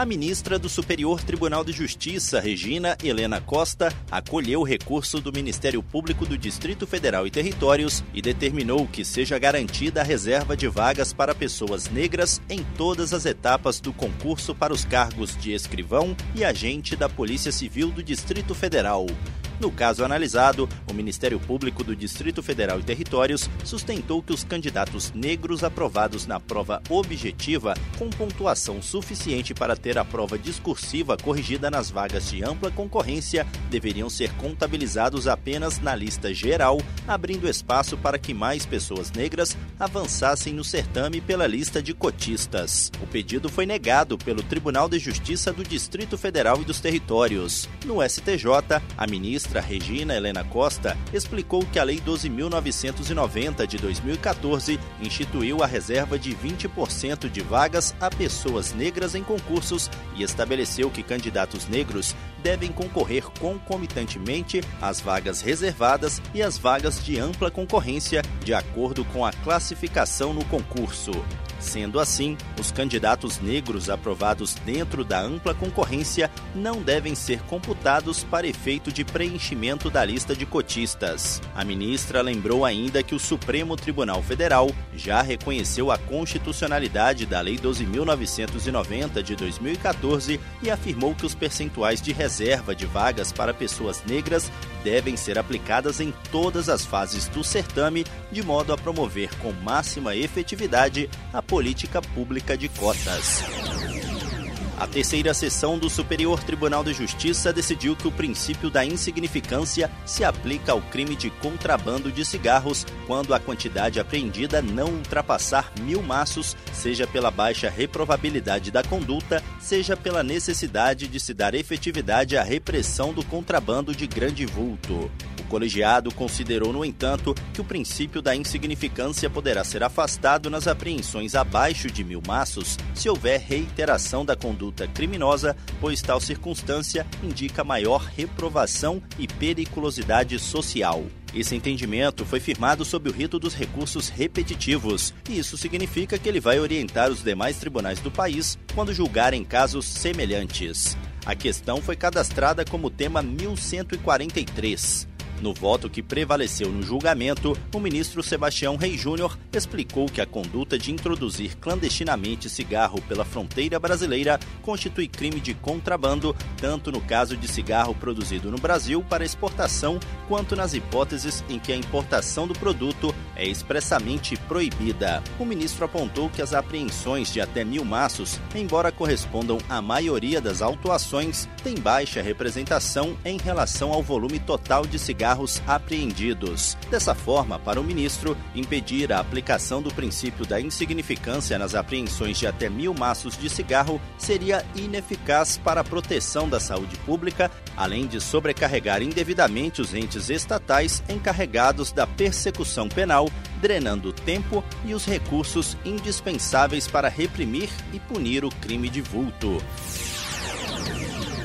A ministra do Superior Tribunal de Justiça, Regina Helena Costa, acolheu o recurso do Ministério Público do Distrito Federal e Territórios e determinou que seja garantida a reserva de vagas para pessoas negras em todas as etapas do concurso para os cargos de escrivão e agente da Polícia Civil do Distrito Federal. No caso analisado, o Ministério Público do Distrito Federal e Territórios sustentou que os candidatos negros aprovados na prova objetiva com pontuação suficiente para ter a prova discursiva corrigida nas vagas de ampla concorrência deveriam ser contabilizados apenas na lista geral, abrindo espaço para que mais pessoas negras avançassem no certame pela lista de cotistas. O pedido foi negado pelo Tribunal de Justiça do Distrito Federal e dos Territórios. No STJ, a ministra ministra Regina Helena Costa explicou que a Lei 12.990 de 2014 instituiu a reserva de 20% de vagas a pessoas negras em concursos e estabeleceu que candidatos negros devem concorrer concomitantemente às vagas reservadas e às vagas de ampla concorrência, de acordo com a classificação no concurso. Sendo assim, os candidatos negros aprovados dentro da ampla concorrência não devem ser computados para efeito de preenchimento da lista de cotistas. A ministra lembrou ainda que o Supremo Tribunal Federal já reconheceu a constitucionalidade da Lei 12.990 de 2014 e afirmou que os percentuais de reserva de vagas para pessoas negras devem ser aplicadas em todas as fases do certame, de modo a promover com máxima efetividade a política pública de cotas. A terceira sessão do Superior Tribunal de Justiça decidiu que o princípio da insignificância se aplica ao crime de contrabando de cigarros quando a quantidade apreendida não ultrapassar mil maços, seja pela baixa reprovabilidade da conduta, seja pela necessidade de se dar efetividade à repressão do contrabando de grande vulto colegiado considerou, no entanto, que o princípio da insignificância poderá ser afastado nas apreensões abaixo de mil maços se houver reiteração da conduta criminosa, pois tal circunstância indica maior reprovação e periculosidade social. Esse entendimento foi firmado sob o rito dos recursos repetitivos, e isso significa que ele vai orientar os demais tribunais do país quando julgarem casos semelhantes. A questão foi cadastrada como tema 1143. No voto que prevaleceu no julgamento, o ministro Sebastião Rei Júnior explicou que a conduta de introduzir clandestinamente cigarro pela fronteira brasileira constitui crime de contrabando, tanto no caso de cigarro produzido no Brasil para exportação, quanto nas hipóteses em que a importação do produto é expressamente proibida. O ministro apontou que as apreensões de até mil maços, embora correspondam à maioria das autuações, têm baixa representação em relação ao volume total de cigarro cigarros apreendidos. Dessa forma, para o ministro, impedir a aplicação do princípio da insignificância nas apreensões de até mil maços de cigarro seria ineficaz para a proteção da saúde pública, além de sobrecarregar indevidamente os entes estatais encarregados da persecução penal, drenando o tempo e os recursos indispensáveis para reprimir e punir o crime de vulto.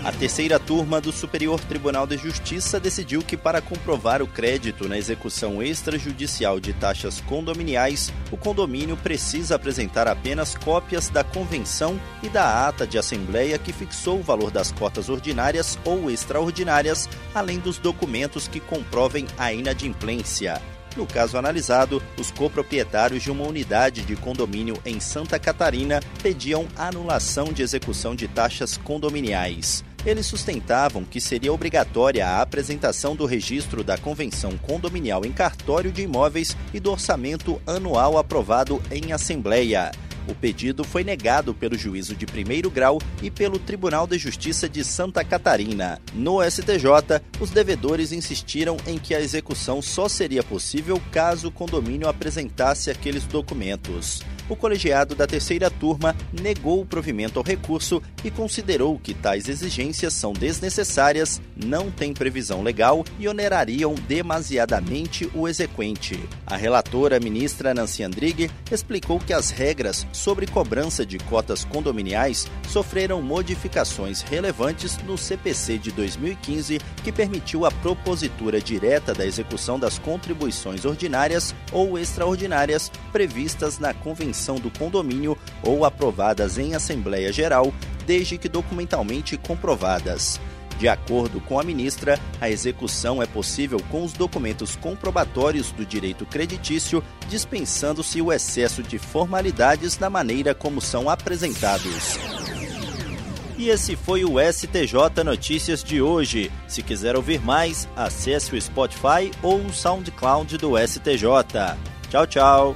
A terceira turma do Superior Tribunal de Justiça decidiu que, para comprovar o crédito na execução extrajudicial de taxas condominiais, o condomínio precisa apresentar apenas cópias da convenção e da ata de assembleia que fixou o valor das cotas ordinárias ou extraordinárias, além dos documentos que comprovem a inadimplência. No caso analisado, os coproprietários de uma unidade de condomínio em Santa Catarina pediam anulação de execução de taxas condominiais. Eles sustentavam que seria obrigatória a apresentação do registro da convenção condominial em cartório de imóveis e do orçamento anual aprovado em assembleia. O pedido foi negado pelo juízo de primeiro grau e pelo Tribunal de Justiça de Santa Catarina. No STJ, os devedores insistiram em que a execução só seria possível caso o condomínio apresentasse aqueles documentos. O colegiado da terceira turma negou o provimento ao recurso e considerou que tais exigências são desnecessárias, não têm previsão legal e onerariam demasiadamente o exequente. A relatora, ministra Nancy Andrighi, explicou que as regras sobre cobrança de cotas condominiais sofreram modificações relevantes no CPC de 2015, que permitiu a propositura direta da execução das contribuições ordinárias ou extraordinárias previstas na convenção do condomínio ou aprovadas em Assembleia Geral, desde que documentalmente comprovadas. De acordo com a ministra, a execução é possível com os documentos comprobatórios do direito creditício, dispensando-se o excesso de formalidades na maneira como são apresentados. E esse foi o STJ Notícias de hoje. Se quiser ouvir mais, acesse o Spotify ou o SoundCloud do STJ. Tchau, tchau.